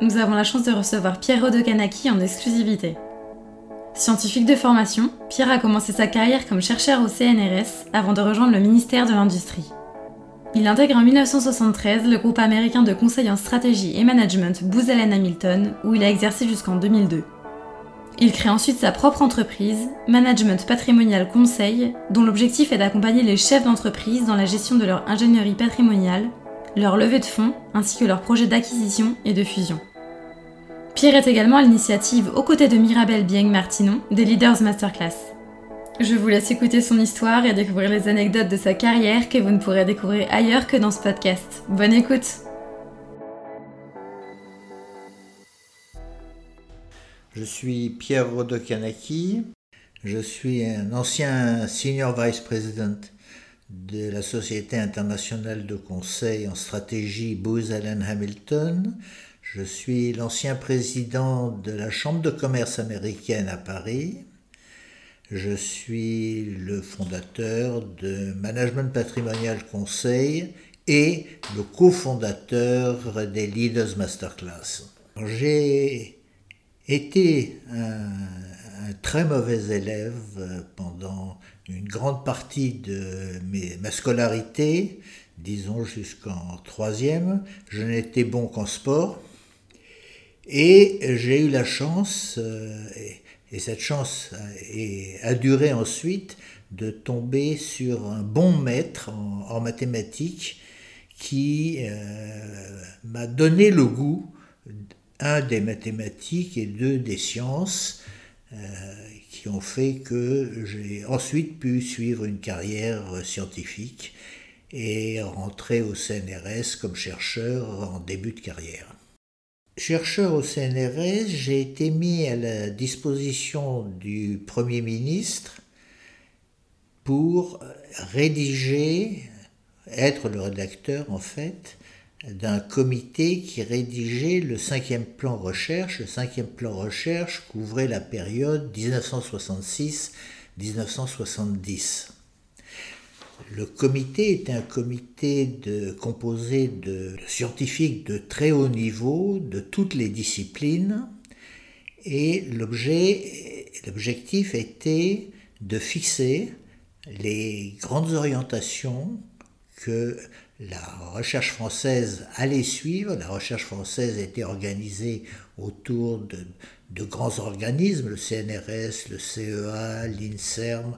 nous avons la chance de recevoir Pierre Odekanaki en exclusivité. Scientifique de formation, Pierre a commencé sa carrière comme chercheur au CNRS avant de rejoindre le ministère de l'Industrie. Il intègre en 1973 le groupe américain de conseil en stratégie et management Booz Allen Hamilton, où il a exercé jusqu'en 2002. Il crée ensuite sa propre entreprise, Management Patrimonial Conseil, dont l'objectif est d'accompagner les chefs d'entreprise dans la gestion de leur ingénierie patrimoniale, leur levée de fonds ainsi que leurs projets d'acquisition et de fusion. Pierre est également à l'initiative aux côtés de Mirabel Bieng-Martinon des Leaders Masterclass. Je vous laisse écouter son histoire et découvrir les anecdotes de sa carrière que vous ne pourrez découvrir ailleurs que dans ce podcast. Bonne écoute Je suis Pierre Rodokanaki. Je suis un ancien senior vice president de la Société internationale de conseil en stratégie Booz Allen Hamilton. Je suis l'ancien président de la Chambre de commerce américaine à Paris. Je suis le fondateur de Management Patrimonial Conseil et le cofondateur des Leaders Masterclass. J'ai été un, très mauvais élève pendant une grande partie de ma scolarité, disons jusqu'en troisième. Je n'étais bon qu'en sport. Et j'ai eu la chance, euh, et cette chance a, duré ensuite, de tomber sur un bon maître en, mathématiques qui euh, m'a donné le goût, un des mathématiques et deux des sciences, euh, qui ont fait que j'ai ensuite pu suivre une carrière scientifique et rentrer au CNRS comme chercheur en début de carrière. Chercheur au CNRS, j'ai été mis à la disposition du Premier ministre pour rédiger, être le rédacteur en fait, d'un comité qui rédigeait le cinquième plan recherche. Le cinquième plan recherche couvrait la période 1966-1970. Le comité était un comité composé de scientifiques de très haut niveau, de toutes les disciplines, et l'objectif était de fixer les grandes orientations que la recherche française allait suivre. La recherche française était organisée autour de grands organismes, le CNRS, le CEA, l'INSERM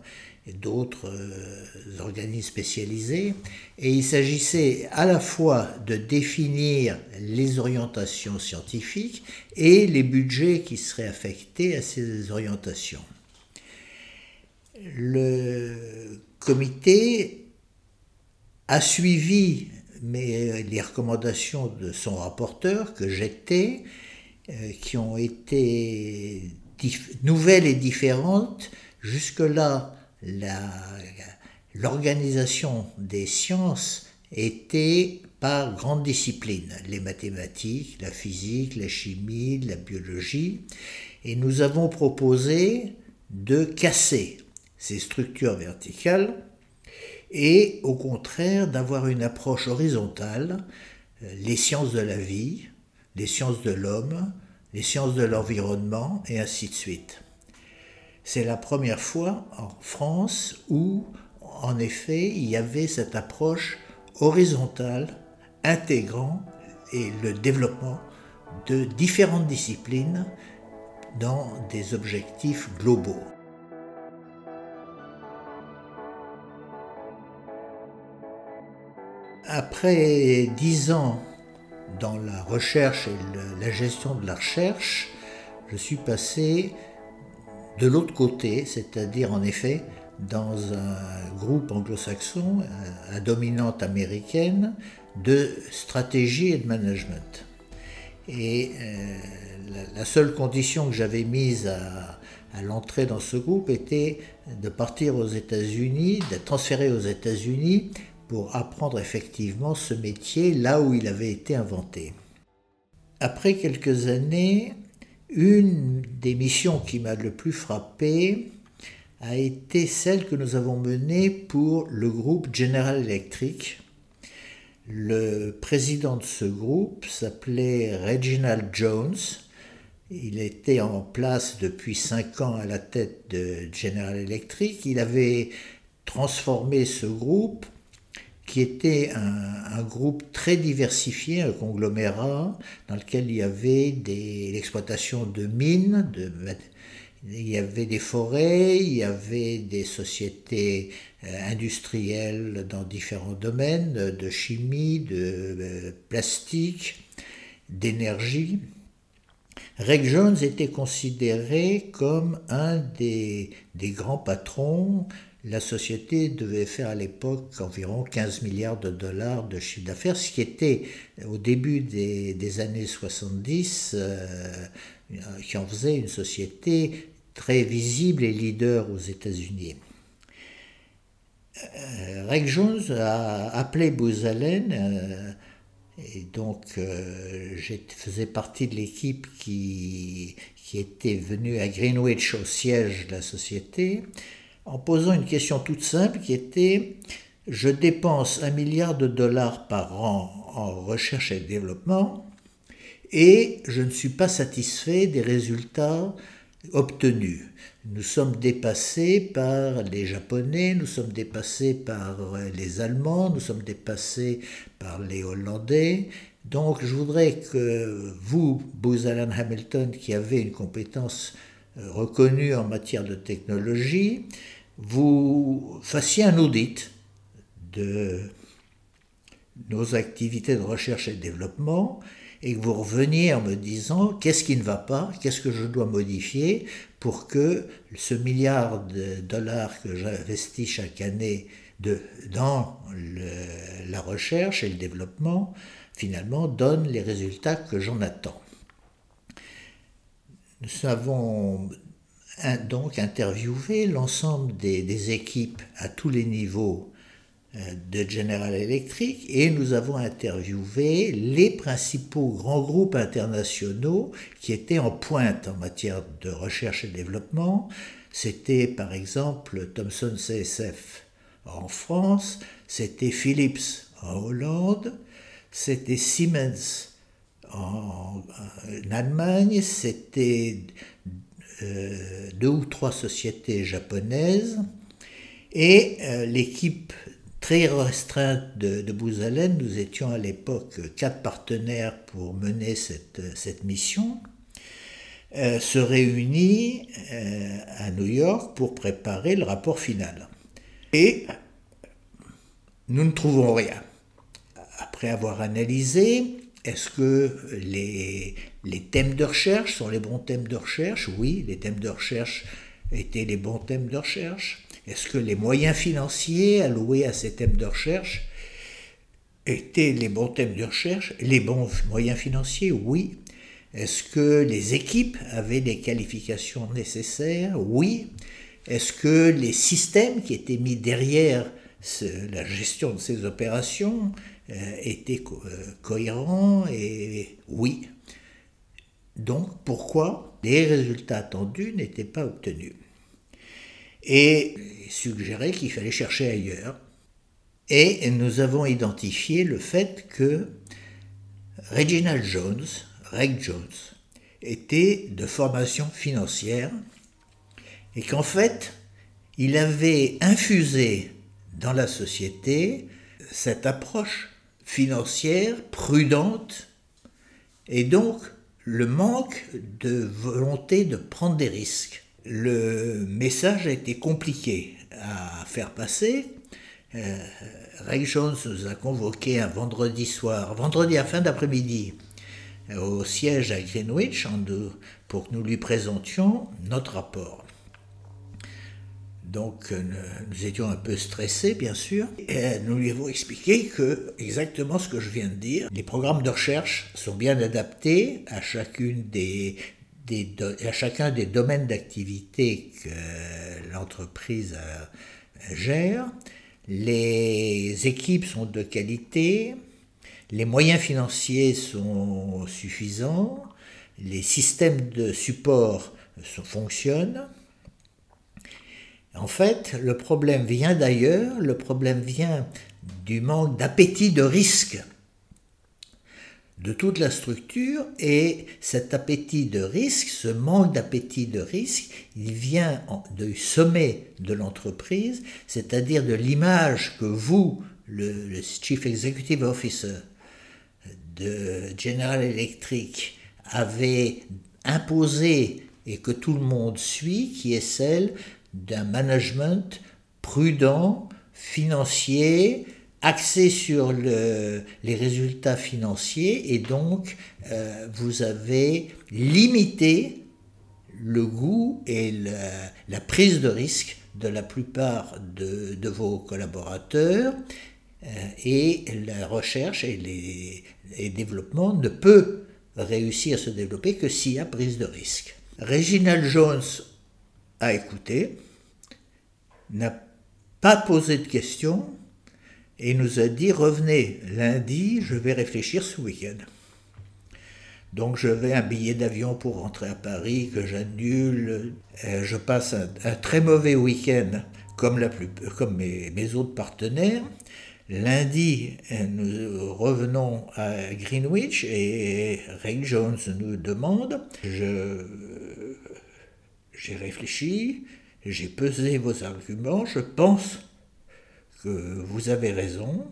d'autres euh, organismes spécialisés. Et il s'agissait à la fois de définir les orientations scientifiques et les budgets qui seraient affectés à ces orientations. Le comité a suivi les recommandations de son rapporteur, que j'étais, euh, qui ont été nouvelles et différentes. Jusque-là, l'organisation des sciences était par grandes disciplines, les mathématiques, la physique, la chimie, la biologie, et nous avons proposé de casser ces structures verticales et au contraire d'avoir une approche horizontale, euh, les sciences de la vie, les sciences de l'homme, les sciences de l'environnement, et ainsi de suite. C'est la première fois en France où, en effet, il y avait cette approche horizontale intégrant le développement de différentes disciplines dans des objectifs globaux. Après dix ans dans la recherche et la gestion de la recherche, je suis passé de l'autre côté, c'est-à-dire en effet dans un groupe anglo-saxon à dominante américaine de stratégie et de management. Et euh, la, seule condition que j'avais mise à, à l'entrée dans ce groupe était de partir aux États-Unis, d'être transféré aux États-Unis pour apprendre effectivement ce métier là où il avait été inventé. Après quelques années, une des missions qui m'a le plus frappé a été celle que nous avons menée pour le groupe General Electric. Le président de ce groupe s'appelait Reginald Jones. Il était en place depuis cinq ans à la tête de General Electric. Il avait transformé ce groupe qui était un, groupe très diversifié, un conglomérat dans lequel il y avait l'exploitation de mines, il y avait des forêts, il y avait des sociétés euh, industrielles dans différents domaines, de chimie, de euh, plastique, d'énergie. Reg Jones était considéré comme un des grands patrons la société devait faire à l'époque environ 15 milliards de dollars de chiffre d'affaires, ce qui était au début des, années 70, euh, qui en faisait une société très visible et leader aux États-Unis. Euh, Reg Jones a appelé Booz Allen, euh, et donc je faisais partie de l'équipe qui, qui était venue à Greenwich au siège de la société en posant une question toute simple qui était je dépense un milliard de dollars par an en recherche et développement et je ne suis pas satisfait des résultats obtenus. Nous sommes dépassés par les Japonais, nous sommes dépassés par les Allemands, nous sommes dépassés par les Hollandais. Donc je voudrais que vous, Booz Allen Hamilton, qui avez une compétence reconnue en matière de technologie, vous fassiez un audit de nos activités de recherche et développement et que vous reveniez en me disant qu'est-ce qui ne va pas, qu'est-ce que je dois modifier pour que ce milliard de dollars que j'investis chaque année dans la recherche et le développement, finalement, donne les résultats que j'en attends. Nous avons donc interviewé l'ensemble des, équipes à tous les niveaux euh, de General Electric et nous avons interviewé les principaux grands groupes internationaux qui étaient en pointe en matière de recherche et développement. C'était par exemple Thomson CSF en France, c'était Philips en Hollande, c'était Siemens en, Allemagne, c'était euh, deux ou trois sociétés japonaises et euh, l'équipe très restreinte de, de nous étions à l'époque quatre partenaires pour mener cette, cette mission, euh, se réunit à New York pour préparer le rapport final. Et nous ne trouvons rien. Après avoir analysé, est-ce que les, thèmes de recherche sont les bons thèmes de recherche? Oui, les thèmes de recherche étaient les bons thèmes de recherche. Est-ce que les moyens financiers alloués à ces thèmes de recherche étaient les bons thèmes de recherche? Les bons moyens financiers? Oui. Est-ce que les équipes avaient les qualifications nécessaires? Oui. Est-ce que les systèmes qui étaient mis derrière la gestion de ces opérations était euh, cohérent et oui. Donc pourquoi les résultats attendus n'étaient pas obtenus? Et suggérait qu'il fallait chercher ailleurs. Et nous avons identifié le fait que Reginald Jones, Reg Jones, était de formation financière et qu'en fait, il avait infusé dans la société cette approche financière prudente et donc le manque de volonté de prendre des risques. Le message a été compliqué à faire passer. Euh, Ray Jones nous a convoqué un vendredi soir, vendredi à fin d'après-midi, au siège à Greenwich pour que nous lui présentions notre rapport. Donc nous étions un peu stressés, bien sûr, et nous lui avons expliqué que exactement ce que je viens de dire, les programmes de recherche sont bien adaptés à chacune des, à chacun des domaines d'activité que l'entreprise gère. Les équipes sont de qualité, les moyens financiers sont suffisants, les systèmes de support fonctionnent. En fait, le problème vient d'ailleurs, le problème vient du manque d'appétit de risque. De toute la structure et cet appétit de risque, ce manque d'appétit de risque, il vient du sommet de l'entreprise, c'est-à-dire de l'image que vous, le, Chief Executive Officer de General Electric, avez imposé et que tout le monde suit, qui est celle d'un management prudent, financier, axé sur le, les résultats financiers et donc euh, vous avez limité le goût et la, prise de risque de la plupart de, de vos collaborateurs euh, et la recherche et les, les développements ne peut réussir à se développer que s'il y a prise de risque. Reginald Jones a écouté, n'a pas posé de questions, et nous a dit revenez lundi, je vais réfléchir ce week-end. Donc je vais un billet d'avion pour rentrer à Paris que j'annule. Euh, je passe un, très mauvais week-end comme, la plus, comme mes, mes, autres partenaires. Lundi, euh, nous revenons à Greenwich et Ray Jones nous demande, je, j'ai réfléchi, j'ai pesé vos arguments, je pense que vous avez raison,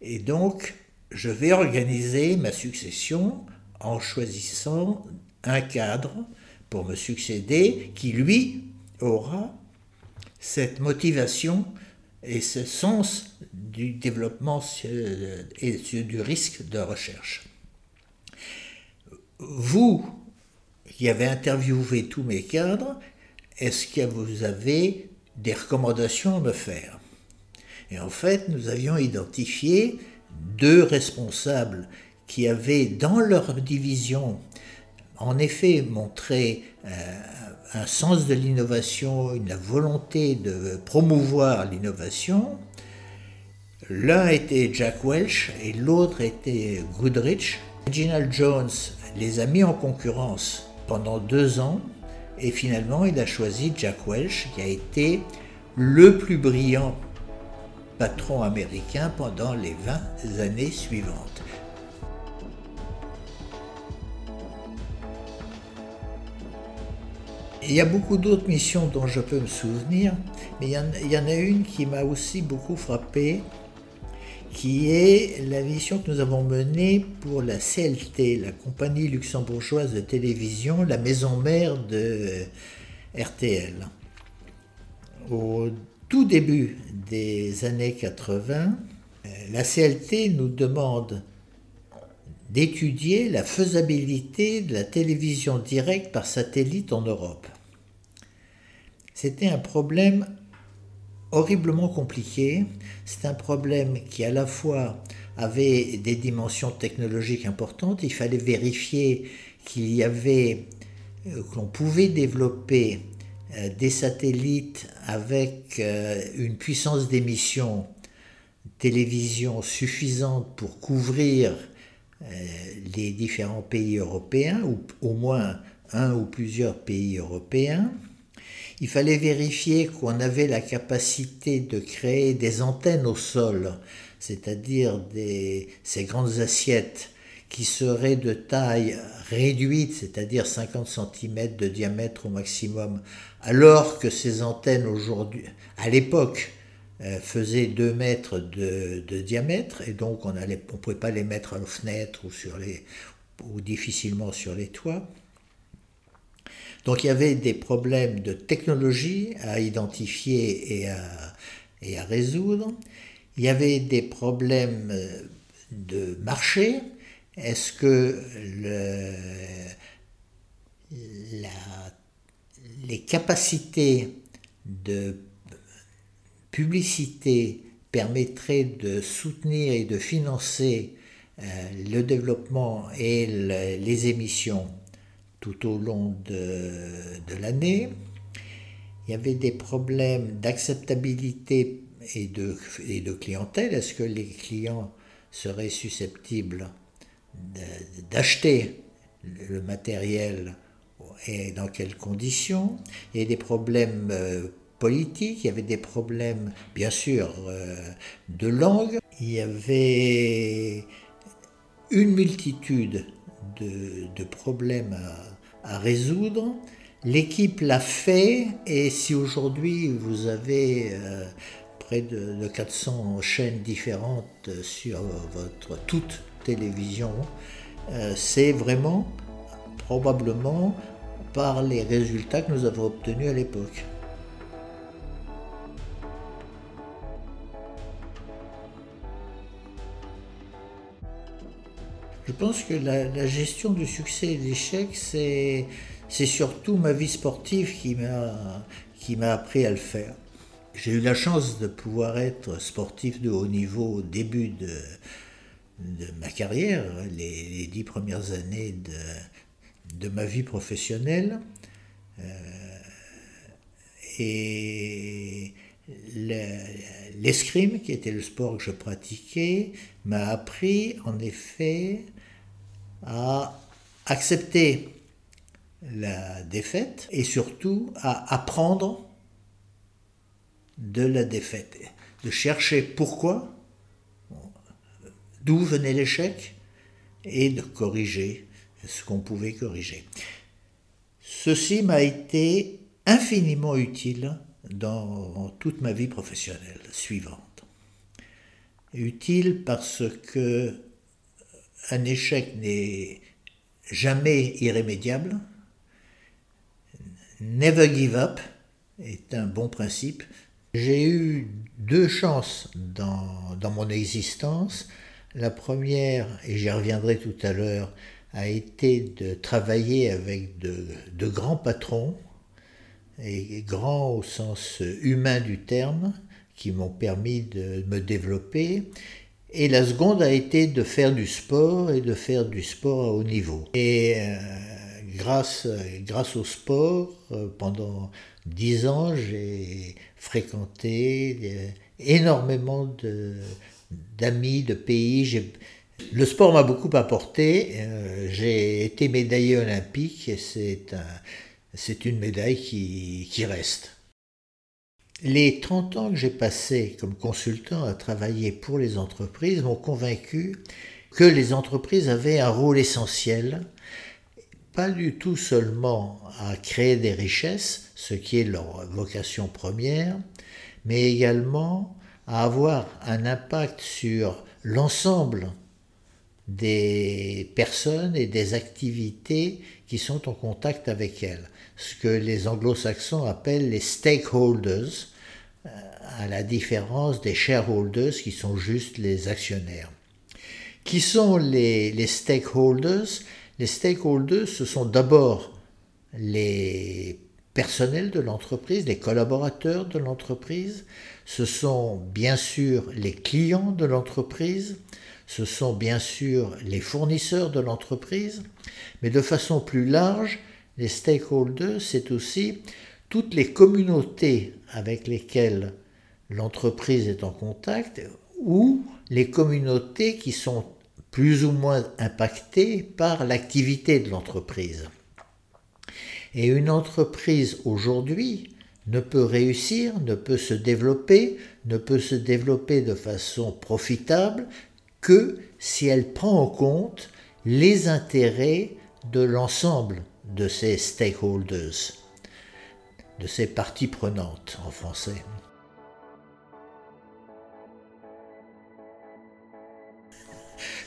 et donc je vais organiser ma succession en choisissant un cadre pour me succéder qui, lui, aura cette motivation et ce sens du développement et du risque de recherche. Vous, qui avez interviewé tous mes cadres, est-ce que vous avez des recommandations à me faire? Et en fait, nous avions identifié deux responsables qui avaient dans leur division en effet montré euh, un sens de l'innovation, une volonté de promouvoir l'innovation. L'un était Jack Welch et l'autre était Goodrich. Reginald Jones les a mis en concurrence pendant deux ans et finalement il a choisi Jack Welch qui a été le plus brillant patron américain pendant les 20 années suivantes. Il y a beaucoup d'autres missions dont je peux me souvenir, mais il y en, a une qui m'a aussi beaucoup frappé, qui est la mission que nous avons menée pour la CLT, la compagnie luxembourgeoise de télévision, la maison mère de RTL. Au tout début des années 80, euh, la CLT nous demande d'étudier la faisabilité de la télévision directe par satellite en Europe. C'était un problème horriblement compliqué. C'est un problème qui à la fois avait des dimensions technologiques importantes. Il fallait vérifier qu'il y avait, euh, qu'on pouvait développer euh, des satellites avec euh, une puissance d'émission télévision suffisante pour couvrir les différents pays européens, ou au moins un ou plusieurs pays européens. Il fallait vérifier qu'on avait la capacité de créer des antennes au sol, c'est-à-dire ces grandes assiettes qui seraient de taille réduite, c'est-à-dire 50 cm de diamètre au maximum, alors que ces antennes aujourd'hui, à l'époque, euh, faisaient 2 mètres de, diamètre, et donc on ne pouvait pas les mettre à la fenêtre ou, ou difficilement sur les toits. Donc il y avait des problèmes de technologie à identifier et à, et à résoudre. Il y avait des problèmes de marché, est-ce que les capacités de publicité permettrait de soutenir et de financer euh, le développement et les émissions tout au long de, l'année. Il y avait des problèmes d'acceptabilité et de, et de clientèle. Est-ce que les clients seraient susceptibles d'acheter le matériel et dans quelles conditions? Il y a des problèmes euh, politiques, il y avait des problèmes, bien sûr, euh, de langue. Il y avait une multitude de, problèmes à, résoudre. L'équipe l'a fait et si aujourd'hui vous avez euh, près de, 400 chaînes différentes sur votre toute télévision, c'est vraiment probablement par les résultats que nous avons obtenus à l'époque. Je pense que la, gestion du succès et de l'échec, c'est, surtout ma vie sportive qui m'a, appris à le faire. J'ai eu la chance de pouvoir être sportif de haut niveau au début de, ma carrière, les, les, dix premières années de, de ma vie professionnelle. Euh, et l'escrime, qui était le sport que je pratiquais, m'a appris en effet à accepter la défaite et surtout à apprendre de la défaite, de chercher pourquoi, d'où venait l'échec et de corriger ce qu'on pouvait corriger. Ceci m'a été infiniment utile dans toute ma vie professionnelle suivante. Utile parce que un échec n'est jamais irrémédiable. Never give up est un bon principe. J'ai eu deux chances dans, dans mon existence. La première, et j'y reviendrai tout à l'heure, a été de travailler avec de, grands patrons, et grands au sens humain du terme, qui m'ont permis de me développer. Et la seconde a été de faire du sport et de faire du sport à haut niveau. Et euh, grâce, grâce au sport, euh, pendant dix ans, j'ai fréquenté euh, énormément d'amis, de, pays. Le sport m'a beaucoup apporté. J'ai été médaillé olympique et c'est un, une médaille qui, qui reste. Les 30 ans que j'ai passés comme consultant à travailler pour les entreprises m'ont convaincu que les entreprises avaient un rôle essentiel, pas du tout seulement à créer des richesses, ce qui est leur vocation première, mais également à avoir un impact sur l'ensemble des personnes et des activités qui sont en contact avec elles, ce que les anglo-saxons appellent les stakeholders, euh, à la différence des shareholders qui sont juste les actionnaires. Qui sont les, les stakeholders? Les stakeholders, ce sont d'abord les personnels de l'entreprise, les collaborateurs de l'entreprise, ce sont bien sûr les clients de l'entreprise, ce sont bien sûr les fournisseurs de l'entreprise, mais de façon plus large, les stakeholders, c'est aussi toutes les communautés avec lesquelles l'entreprise est en contact ou les communautés qui sont plus ou moins impactées par l'activité de l'entreprise. Et une entreprise aujourd'hui ne peut réussir, ne peut se développer, ne peut se développer de façon profitable que si elle prend en compte les intérêts de l'ensemble de ces stakeholders, de ces parties prenantes en français.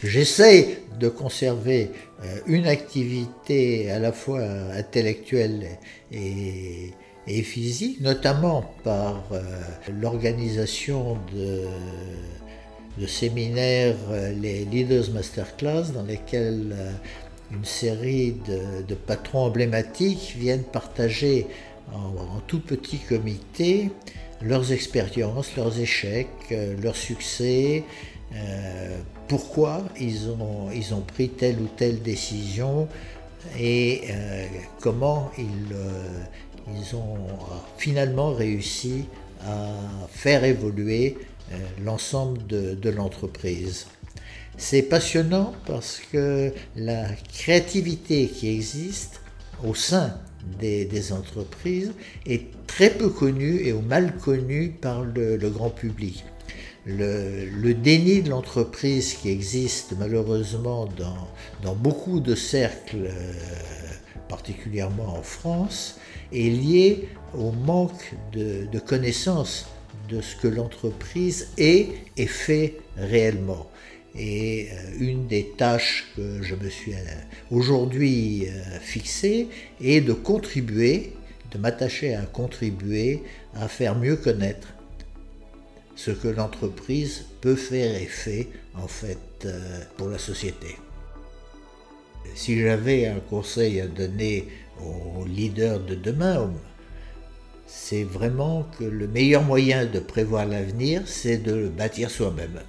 J'essaie de conserver euh, une activité à la fois intellectuelle et, physique, notamment par euh, l'organisation de séminaires, euh, les Leaders Masterclass, dans lesquels euh, une série de, patrons emblématiques viennent partager en, tout petit comité leurs expériences, leurs échecs, leurs succès, pourquoi ils ont, ils ont pris telle ou telle décision et comment ils, ils ont finalement réussi à faire évoluer l'ensemble de, de l'entreprise. C'est passionnant parce que la créativité qui existe au sein des, entreprises est très peu connue et ou mal connue par le, grand public. Le, déni de l'entreprise qui existe malheureusement dans, beaucoup de cercles, euh, particulièrement en France, est lié au manque de, de connaissance de ce que l'entreprise est et fait réellement. Et euh, une des tâches que je me suis euh, aujourd'hui euh, fixée est de contribuer, de m'attacher à contribuer à faire mieux connaître ce que l'entreprise peut faire et fait en fait pour la société. Si j'avais un conseil à donner aux leaders de demain, c'est vraiment que le meilleur moyen de prévoir l'avenir, c'est de le bâtir soi-même.